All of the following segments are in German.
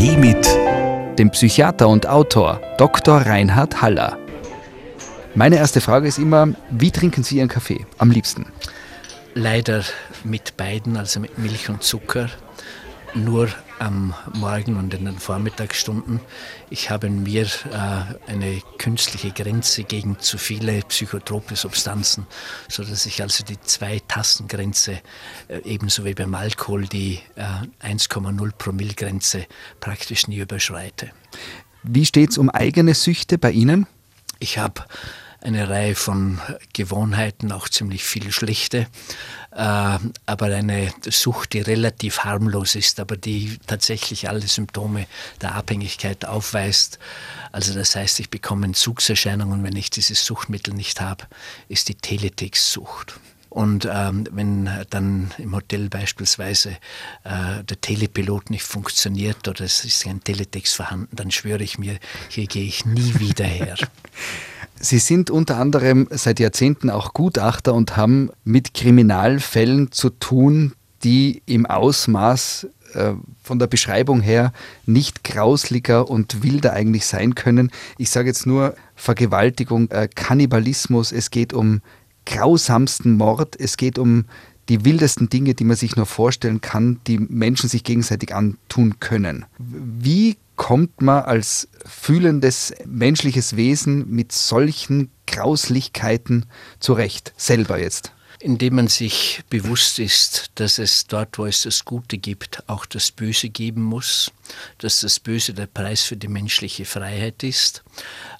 Kaffee mit dem Psychiater und Autor Dr. Reinhard Haller. Meine erste Frage ist immer, wie trinken Sie Ihren Kaffee am liebsten? Leider mit beiden, also mit Milch und Zucker nur am Morgen und in den Vormittagsstunden. Ich habe in mir äh, eine künstliche Grenze gegen zu viele psychotrope Substanzen, sodass ich also die Zwei-Tassen-Grenze, äh, ebenso wie beim Alkohol die äh, 1,0 Promille-Grenze praktisch nie überschreite. Wie steht es um eigene Süchte bei Ihnen? Ich habe eine Reihe von Gewohnheiten, auch ziemlich viel schlechte, äh, aber eine Sucht, die relativ harmlos ist, aber die tatsächlich alle Symptome der Abhängigkeit aufweist. Also das heißt, ich bekomme Entzugserscheinungen, wenn ich dieses Suchtmittel nicht habe, ist die Teletext-Sucht. Und ähm, wenn dann im Hotel beispielsweise äh, der Telepilot nicht funktioniert oder es ist kein Teletext vorhanden, dann schwöre ich mir, hier gehe ich nie wieder her. Sie sind unter anderem seit Jahrzehnten auch Gutachter und haben mit Kriminalfällen zu tun, die im Ausmaß äh, von der Beschreibung her nicht grauslicher und wilder eigentlich sein können. Ich sage jetzt nur Vergewaltigung, äh, Kannibalismus, es geht um grausamsten Mord, es geht um die wildesten Dinge, die man sich nur vorstellen kann, die Menschen sich gegenseitig antun können. Wie kommt man als fühlendes menschliches Wesen mit solchen Grauslichkeiten zurecht, selber jetzt? Indem man sich bewusst ist, dass es dort, wo es das Gute gibt, auch das Böse geben muss dass das Böse der Preis für die menschliche Freiheit ist.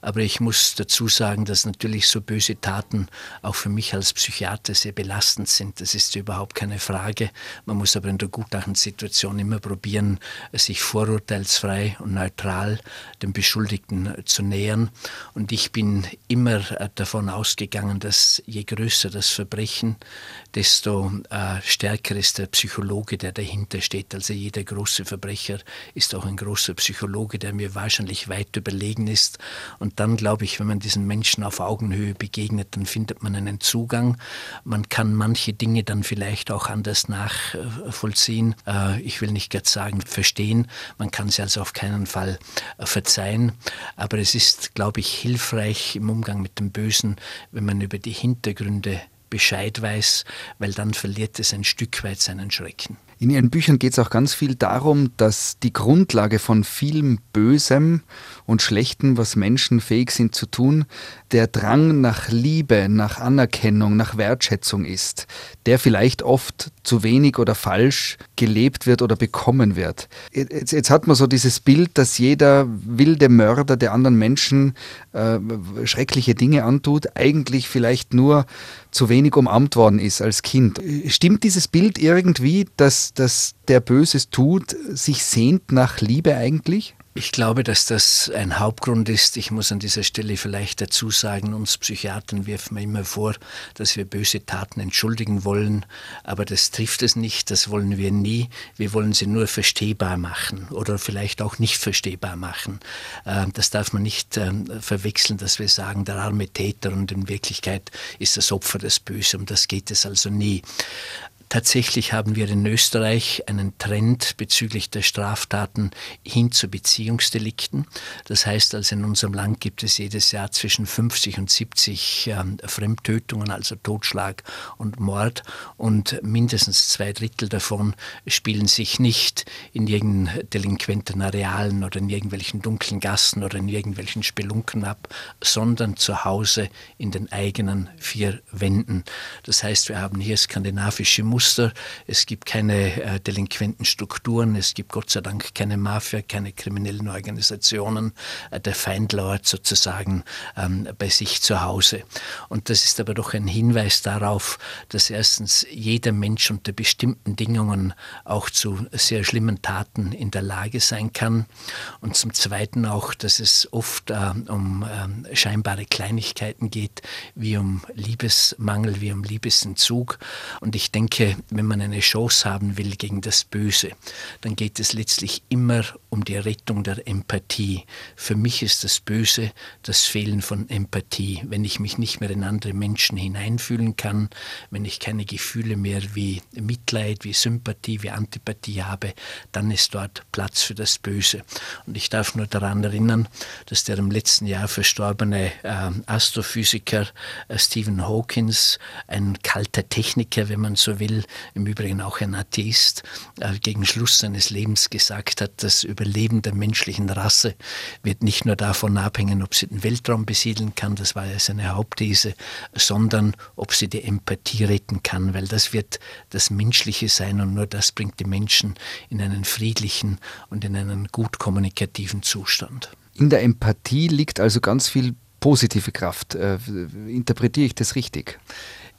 Aber ich muss dazu sagen, dass natürlich so böse Taten auch für mich als Psychiater sehr belastend sind. Das ist überhaupt keine Frage. Man muss aber in der Gutachtensituation immer probieren, sich vorurteilsfrei und neutral dem Beschuldigten zu nähern. Und ich bin immer davon ausgegangen, dass je größer das Verbrechen, desto äh, stärker ist der Psychologe, der dahinter steht. Also jeder große Verbrecher ist auch ein großer Psychologe, der mir wahrscheinlich weit überlegen ist. Und dann glaube ich, wenn man diesen Menschen auf Augenhöhe begegnet, dann findet man einen Zugang. Man kann manche Dinge dann vielleicht auch anders nachvollziehen. Äh, ich will nicht gerade sagen verstehen. Man kann sie also auf keinen Fall äh, verzeihen. Aber es ist, glaube ich, hilfreich im Umgang mit dem Bösen, wenn man über die Hintergründe Bescheid weiß, weil dann verliert es ein Stück weit seinen Schrecken. In Ihren Büchern geht es auch ganz viel darum, dass die Grundlage von vielem Bösem und Schlechten, was Menschen fähig sind zu tun, der Drang nach Liebe, nach Anerkennung, nach Wertschätzung ist, der vielleicht oft zu wenig oder falsch gelebt wird oder bekommen wird. Jetzt, jetzt hat man so dieses Bild, dass jeder wilde Mörder der anderen Menschen äh, schreckliche Dinge antut, eigentlich vielleicht nur zu wenig umarmt worden ist als Kind. Stimmt dieses Bild irgendwie, dass, dass der Böses tut, sich sehnt nach Liebe eigentlich? Ich glaube, dass das ein Hauptgrund ist. Ich muss an dieser Stelle vielleicht dazu sagen, uns Psychiatern wirft man immer vor, dass wir böse Taten entschuldigen wollen, aber das trifft es nicht, das wollen wir nie. Wir wollen sie nur verstehbar machen oder vielleicht auch nicht verstehbar machen. Ähm, das darf man nicht ähm, verwechseln, dass wir sagen, der arme Täter und in Wirklichkeit ist das Opfer das Böse, um das geht es also nie. Tatsächlich haben wir in Österreich einen Trend bezüglich der Straftaten hin zu Beziehungsdelikten. Das heißt also, in unserem Land gibt es jedes Jahr zwischen 50 und 70 ähm, Fremdtötungen, also Totschlag und Mord. Und mindestens zwei Drittel davon spielen sich nicht in irgendeinen delinquenten Arealen oder in irgendwelchen dunklen Gassen oder in irgendwelchen Spelunken ab, sondern zu Hause in den eigenen vier Wänden. Das heißt, wir haben hier skandinavische Muster Muster. Es gibt keine äh, delinquenten Strukturen. Es gibt Gott sei Dank keine Mafia, keine kriminellen Organisationen. Äh, der Feind lauert sozusagen ähm, bei sich zu Hause. Und das ist aber doch ein Hinweis darauf, dass erstens jeder Mensch unter bestimmten Bedingungen auch zu sehr schlimmen Taten in der Lage sein kann. Und zum Zweiten auch, dass es oft äh, um äh, scheinbare Kleinigkeiten geht, wie um Liebesmangel, wie um Liebesentzug. Und ich denke, glaube, wenn man eine Chance haben will gegen das Böse, dann geht es letztlich immer um die Rettung der Empathie. Für mich ist das Böse das Fehlen von Empathie. Wenn ich mich nicht mehr in andere Menschen hineinfühlen kann, wenn ich keine Gefühle mehr wie Mitleid, wie Sympathie, wie Antipathie habe, dann ist dort Platz für das Böse. Und ich darf nur daran erinnern, dass der im letzten Jahr verstorbene äh, Astrophysiker äh, Stephen Hawkins, ein kalter Techniker, wenn man so will, im Übrigen auch ein Atheist, äh, gegen Schluss seines Lebens gesagt hat, das Überleben der menschlichen Rasse wird nicht nur davon abhängen, ob sie den Weltraum besiedeln kann, das war ja seine Hauptthese, sondern ob sie die Empathie retten kann, weil das wird das Menschliche sein und nur das bringt die Menschen in einen friedlichen und in einen gut kommunikativen Zustand. In der Empathie liegt also ganz viel positive Kraft. Äh, interpretiere ich das richtig?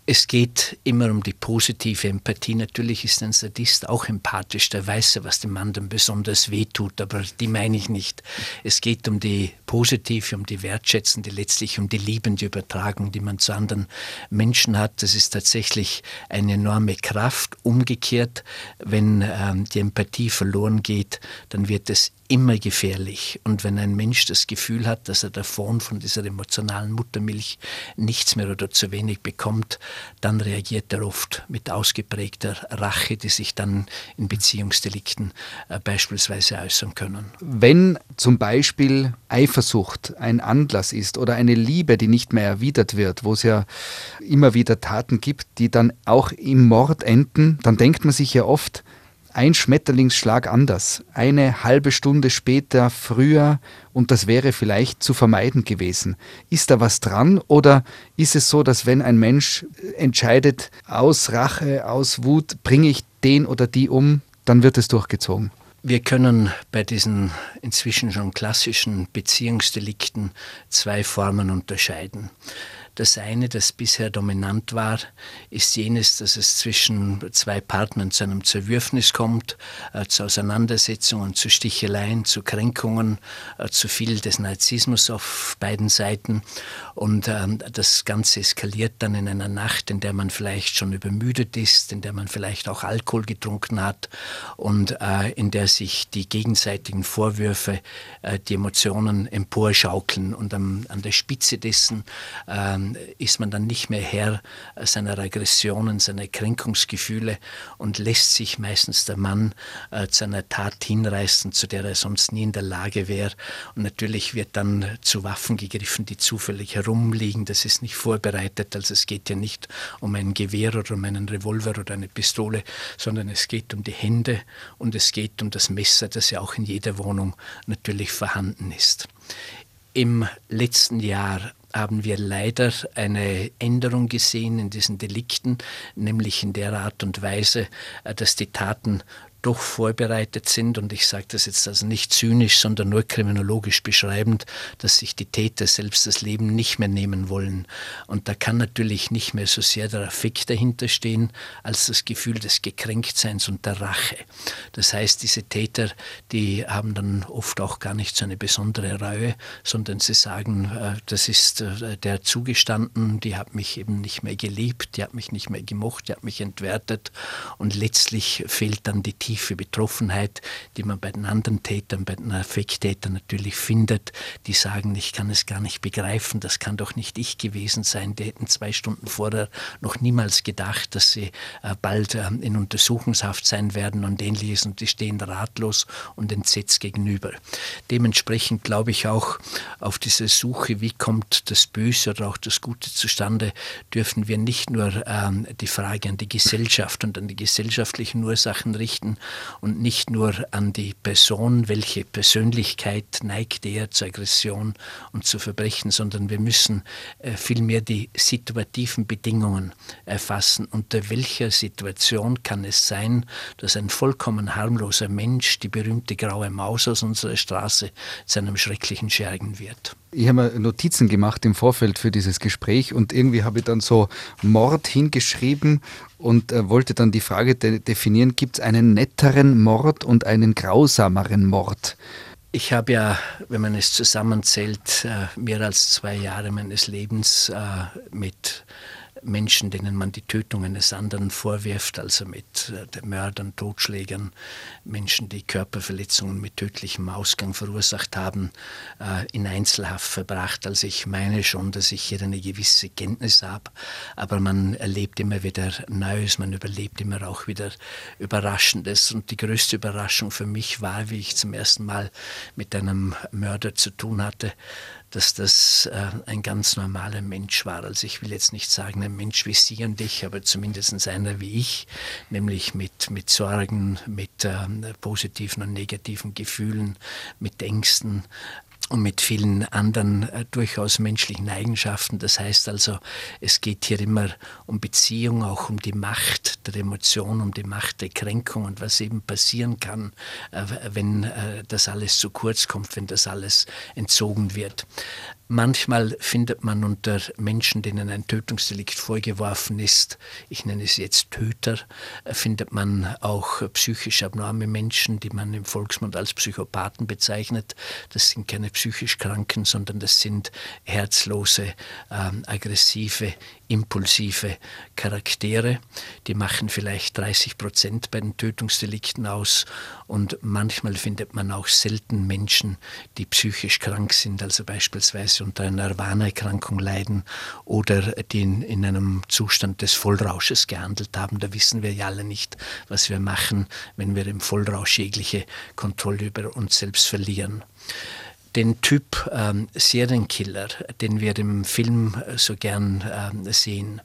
Es geht immer um die positive Empathie. Natürlich ist ein Sadist auch empathisch, der weiß ja, was dem anderen besonders wehtut, aber die meine ich nicht. Es geht um die positive, um die wertschätzende, letztlich um die liebende Übertragung, die man zu anderen Menschen hat. Das ist tatsächlich eine enorme Kraft. Umgekehrt, wenn ähm, die Empathie verloren geht, dann wird es immer gefährlich. Und wenn ein Mensch das Gefühl hat, dass er davon von dieser emotionalen Muttermilch nichts mehr oder zu wenig bekommt, dann reagiert er oft mit ausgeprägter Rache, die sich dann in Beziehungsdelikten äh, beispielsweise äußern können. Wenn zum Beispiel Eifersucht ein Anlass ist oder eine Liebe, die nicht mehr erwidert wird, wo es ja immer wieder Taten gibt, die dann auch im Mord enden, dann denkt man sich ja oft, ein Schmetterlingsschlag anders, eine halbe Stunde später, früher und das wäre vielleicht zu vermeiden gewesen. Ist da was dran oder ist es so, dass wenn ein Mensch entscheidet, aus Rache, aus Wut, bringe ich den oder die um, dann wird es durchgezogen? Wir können bei diesen inzwischen schon klassischen Beziehungsdelikten zwei Formen unterscheiden. Das eine, das bisher dominant war, ist jenes, dass es zwischen zwei Partnern zu einem Zerwürfnis kommt, äh, zu Auseinandersetzungen, zu Sticheleien, zu Kränkungen, äh, zu viel des Narzissmus auf beiden Seiten. Und äh, das Ganze eskaliert dann in einer Nacht, in der man vielleicht schon übermüdet ist, in der man vielleicht auch Alkohol getrunken hat und äh, in der sich die gegenseitigen Vorwürfe, äh, die Emotionen emporschaukeln. Und am, an der Spitze dessen äh, ist man dann nicht mehr Herr seiner Aggressionen, seiner Kränkungsgefühle und lässt sich meistens der Mann äh, zu einer Tat hinreißen, zu der er sonst nie in der Lage wäre. Und natürlich wird dann zu Waffen gegriffen, die zufällig herumliegen. Das ist nicht vorbereitet. Also es geht ja nicht um ein Gewehr oder um einen Revolver oder eine Pistole, sondern es geht um die Hände und es geht um das Messer, das ja auch in jeder Wohnung natürlich vorhanden ist. Im letzten Jahr haben wir leider eine Änderung gesehen in diesen Delikten, nämlich in der Art und Weise, äh, dass die Taten doch vorbereitet sind, und ich sage das jetzt also nicht zynisch, sondern nur kriminologisch beschreibend, dass sich die Täter selbst das Leben nicht mehr nehmen wollen. Und da kann natürlich nicht mehr so sehr der Affekt dahinter stehen, als das Gefühl des Gekränktseins und der Rache. Das heißt, diese Täter, die haben dann oft auch gar nicht so eine besondere Reue, sondern sie sagen, äh, das ist äh, der zugestanden, die hat mich eben nicht mehr geliebt, die hat mich nicht mehr gemocht, die hat mich entwertet und letztlich fehlt dann die Tiefe tiefe Betroffenheit, die man bei den anderen Tätern, bei den Affekttätern natürlich findet, die sagen, ich kann es gar nicht begreifen, das kann doch nicht ich gewesen sein. Die hätten zwei Stunden vorher noch niemals gedacht, dass sie äh, bald ähm, in Untersuchungshaft sein werden und ähnliches und die stehen ratlos und entsetzt gegenüber. Dementsprechend glaube ich auch auf diese Suche, wie kommt das Böse oder auch das Gute zustande, dürfen wir nicht nur ähm, die Frage an die Gesellschaft und an die gesellschaftlichen Ursachen richten, und nicht nur an die Person, welche Persönlichkeit neigt eher zur Aggression und zu Verbrechen, sondern wir müssen äh, vielmehr die situativen Bedingungen erfassen. Unter welcher Situation kann es sein, dass ein vollkommen harmloser Mensch, die berühmte graue Maus aus unserer Straße, zu einem schrecklichen Schergen wird? Ich habe mir Notizen gemacht im Vorfeld für dieses Gespräch und irgendwie habe ich dann so Mord hingeschrieben und äh, wollte dann die Frage de definieren, gibt es einen netteren Mord und einen grausameren Mord? Ich habe ja, wenn man es zusammenzählt, äh, mehr als zwei Jahre meines Lebens äh, mit Menschen, denen man die Tötung eines anderen vorwirft, also mit äh, Mördern, Totschlägern, Menschen, die Körperverletzungen mit tödlichem Ausgang verursacht haben, äh, in Einzelhaft verbracht. Also ich meine schon, dass ich hier eine gewisse Kenntnis habe, aber man erlebt immer wieder Neues, man überlebt immer auch wieder Überraschendes. Und die größte Überraschung für mich war, wie ich zum ersten Mal mit einem Mörder zu tun hatte, dass das äh, ein ganz normaler Mensch war. Also ich will jetzt nicht sagen, ein Mensch wie Sie und ich, aber zumindest einer wie ich, nämlich mit, mit Sorgen, mit äh, positiven und negativen Gefühlen, mit Ängsten, und mit vielen anderen äh, durchaus menschlichen Eigenschaften. Das heißt also, es geht hier immer um Beziehung, auch um die Macht der Emotion, um die Macht der Kränkung und was eben passieren kann, äh, wenn äh, das alles zu kurz kommt, wenn das alles entzogen wird. Manchmal findet man unter Menschen, denen ein Tötungsdelikt vorgeworfen ist, ich nenne es jetzt Töter, findet man auch psychisch abnorme Menschen, die man im Volksmund als Psychopathen bezeichnet. Das sind keine psychisch Kranken, sondern das sind herzlose, äh, aggressive, impulsive Charaktere. Die machen vielleicht 30 Prozent bei den Tötungsdelikten aus und manchmal findet man auch selten Menschen, die psychisch krank sind, also beispielsweise unter einer Nirvana-Erkrankung leiden oder die in, in einem Zustand des Vollrausches gehandelt haben. Da wissen wir ja alle nicht, was wir machen, wenn wir im Vollrausch jegliche Kontrolle über uns selbst verlieren den Typ ähm, Serienkiller, den wir im Film äh, so gern ähm, sehen,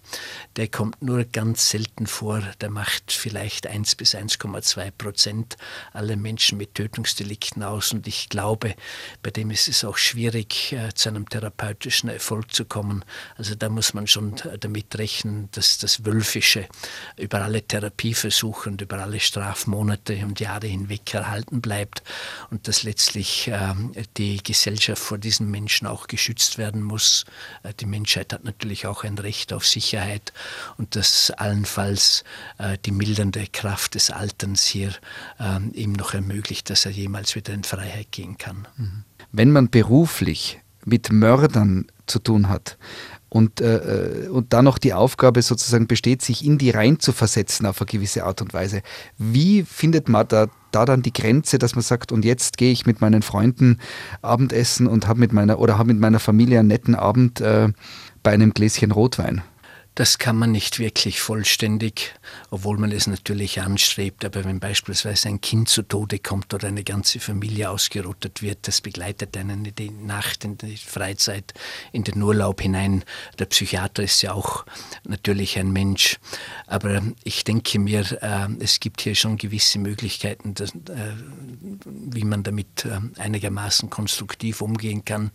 der kommt nur ganz selten vor. Der macht vielleicht 1 bis 1,2 Prozent aller Menschen mit Tötungsdelikten aus. Und ich glaube, bei dem ist es auch schwierig, äh, zu einem therapeutischen Erfolg zu kommen. Also da muss man schon damit rechnen, dass das Wölfische über alle Therapieversuche und über alle Strafmonate und Jahre hinweg erhalten bleibt und dass letztlich äh, die Gesellschaft vor diesen Menschen auch geschützt werden muss. Äh, die Menschheit hat natürlich auch ein Recht auf Sicherheit und dass allenfalls äh, die mildernde Kraft des Alterns hier ähm, ihm noch ermöglicht, dass er jemals wieder in Freiheit gehen kann. Mhm. Wenn man beruflich mit Mördern zu tun hat, und, äh, und dann noch die Aufgabe sozusagen besteht, sich in die rein zu versetzen auf eine gewisse Art und Weise. Wie findet man da da dann die Grenze, dass man sagt, und jetzt gehe ich mit meinen Freunden Abendessen und habe mit meiner oder habe mit meiner Familie einen netten Abend äh, bei einem Gläschen Rotwein? Das kann man nicht wirklich vollständig, obwohl man es natürlich anstrebt. Aber wenn beispielsweise ein Kind zu Tode kommt oder eine ganze Familie ausgerottet wird, das begleitet einen in die Nacht, in die Freizeit, in den Urlaub hinein. Der Psychiater ist ja auch natürlich ein Mensch. Aber ich denke mir, äh, es gibt hier schon gewisse Möglichkeiten, äh, wie man damit äh, einigermaßen konstruktiv umgehen kann.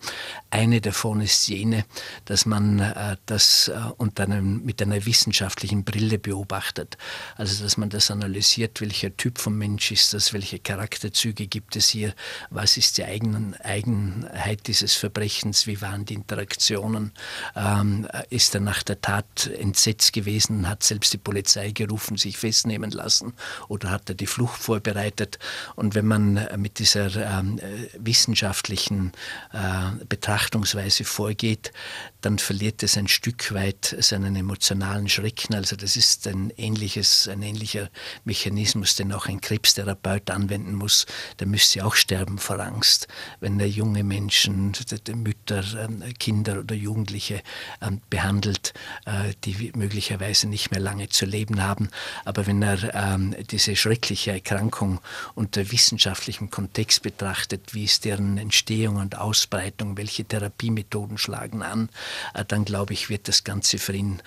Eine davon ist jene, dass man das unter einem mit einer wissenschaftlichen Brille beobachtet. Also dass man das analysiert, welcher Typ von Mensch ist das, welche Charakterzüge gibt es hier, was ist die Eigen Eigenheit dieses Verbrechens, wie waren die Interaktionen, ähm, ist er nach der Tat entsetzt gewesen, hat selbst die Polizei gerufen, sich festnehmen lassen oder hat er die Flucht vorbereitet. Und wenn man mit dieser ähm, wissenschaftlichen äh, Betrachtungsweise vorgeht, dann verliert es ein Stück weit seinen emotionalen Schrecken. Also das ist ein ähnliches, ein ähnlicher Mechanismus, den auch ein Krebstherapeut anwenden muss. Der müsste auch sterben vor Angst, wenn er junge Menschen, Mütter, ähm, Kinder oder Jugendliche ähm, behandelt, äh, die möglicherweise nicht mehr lange zu leben haben. Aber wenn er ähm, diese schreckliche Erkrankung unter wissenschaftlichem Kontext betrachtet, wie ist deren Entstehung und Ausbreitung, welche Therapiemethoden schlagen an, äh, dann glaube ich, wird das Ganze für ihn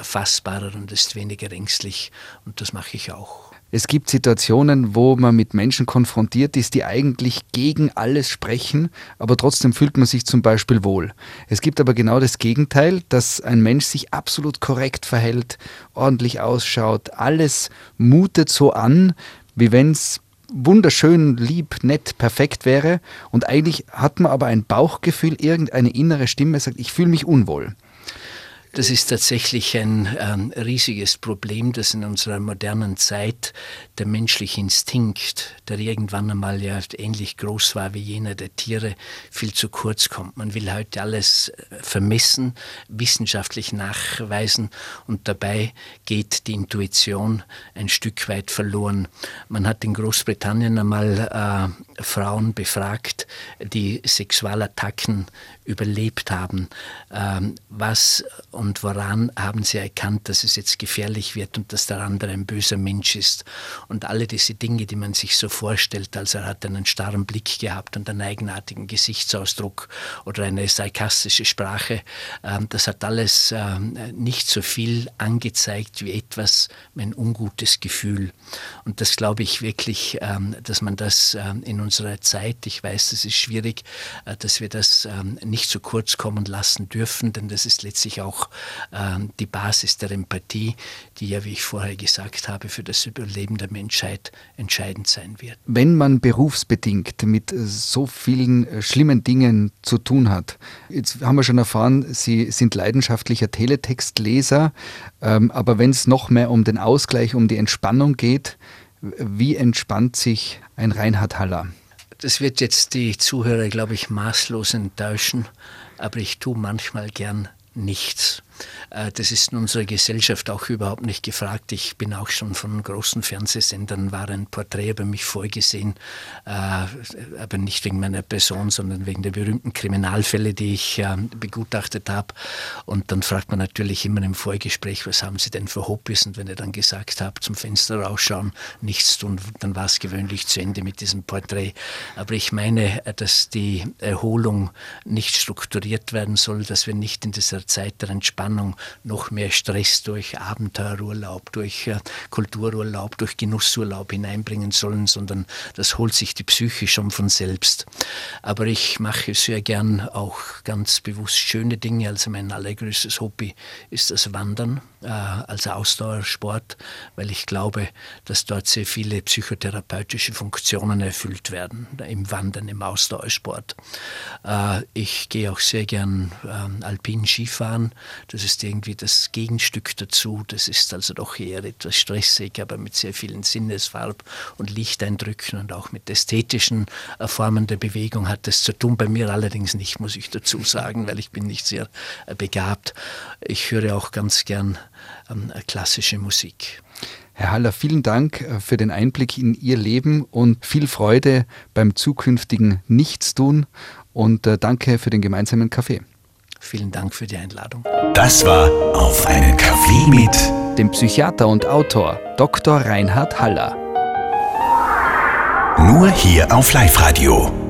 fassbarer und ist weniger ängstlich. Und das mache ich auch. Es gibt Situationen, wo man mit Menschen konfrontiert ist, die eigentlich gegen alles sprechen, aber trotzdem fühlt man sich zum Beispiel wohl. Es gibt aber genau das Gegenteil, dass ein Mensch sich absolut korrekt verhält, ordentlich ausschaut, alles mutet so an, wie wenn es wunderschön, lieb, nett, perfekt wäre. Und eigentlich hat man aber ein Bauchgefühl, irgendeine innere Stimme sagt, ich fühle mich unwohl. Das ist tatsächlich ein ähm, riesiges Problem, dass in unserer modernen Zeit der menschliche Instinkt, der irgendwann einmal ja ähnlich groß war wie jener der Tiere, viel zu kurz kommt. Man will heute alles äh, vermessen, wissenschaftlich nachweisen und dabei geht die Intuition ein Stück weit verloren. Man hat in Großbritannien einmal äh, Frauen befragt, die Sexualattacken überlebt haben. Ähm, was und woran haben sie erkannt, dass es jetzt gefährlich wird und dass der andere ein böser Mensch ist? Und alle diese Dinge, die man sich so vorstellt, also er hat einen starren Blick gehabt und einen eigenartigen Gesichtsausdruck oder eine sarkastische Sprache, ähm, das hat alles ähm, nicht so viel angezeigt wie etwas, ein ungutes Gefühl. Und das glaube ich wirklich, dass man das in unserer Zeit, ich weiß, das ist schwierig, äh, dass wir das nicht nicht zu kurz kommen lassen dürfen, denn das ist letztlich auch äh, die Basis der Empathie, die ja, wie ich vorher gesagt habe, für das Überleben der Menschheit entscheidend sein wird. Wenn man berufsbedingt mit so vielen äh, schlimmen Dingen zu tun hat, jetzt haben wir schon erfahren, Sie sind leidenschaftlicher Teletextleser, ähm, aber wenn es noch mehr um den Ausgleich, um die Entspannung geht, wie entspannt sich ein Reinhard Haller? Das wird jetzt die Zuhörer, glaube ich, maßlos enttäuschen, aber ich tue manchmal gern nichts. Äh, das ist in unserer Gesellschaft auch überhaupt nicht gefragt. Ich bin auch schon von großen Fernsehsendern, war ein Porträt über mich vorgesehen, äh, aber nicht wegen meiner Person, sondern wegen der berühmten Kriminalfälle, die ich äh, begutachtet habe. Und dann fragt man natürlich immer im Vorgespräch, was haben Sie denn für Hobbys? Und wenn ihr dann gesagt habt, zum Fenster rausschauen, nichts tun, dann war es gewöhnlich zu Ende mit diesem Porträt. Aber ich meine, dass die Erholung nicht strukturiert werden soll, dass wir nicht in dieser Zeit der Entspannung Spannung, noch mehr Stress durch Abenteuerurlaub, durch äh, Kultururlaub, durch Genussurlaub hineinbringen sollen, sondern das holt sich die Psyche schon von selbst. Aber ich mache sehr gern auch ganz bewusst schöne Dinge. Also mein allergrößtes Hobby ist das Wandern äh, als Ausdauersport, weil ich glaube, dass dort sehr viele psychotherapeutische Funktionen erfüllt werden, im Wandern, im Ausdauersport. Äh, ich gehe auch sehr gern äh, alpin Skifahren. Das ist irgendwie das Gegenstück dazu. Das ist also doch eher etwas stressig, aber mit sehr vielen Sinnesfarb- und Lichteindrücken und auch mit ästhetischen äh, Formen der Bewegung hat das zu tun. Bei mir allerdings nicht, muss ich dazu sagen, weil ich bin nicht sehr äh, begabt. Ich höre auch ganz gern ähm, klassische Musik. Herr Haller, vielen Dank äh, für den Einblick in Ihr Leben und viel Freude beim zukünftigen Nichtstun und danke für den gemeinsamen Kaffee. Vielen Dank für die Einladung. Das war Auf einen Kaffee mit dem Psychiater und Autor Dr. Reinhard Haller. Nur hier auf Live-Radio.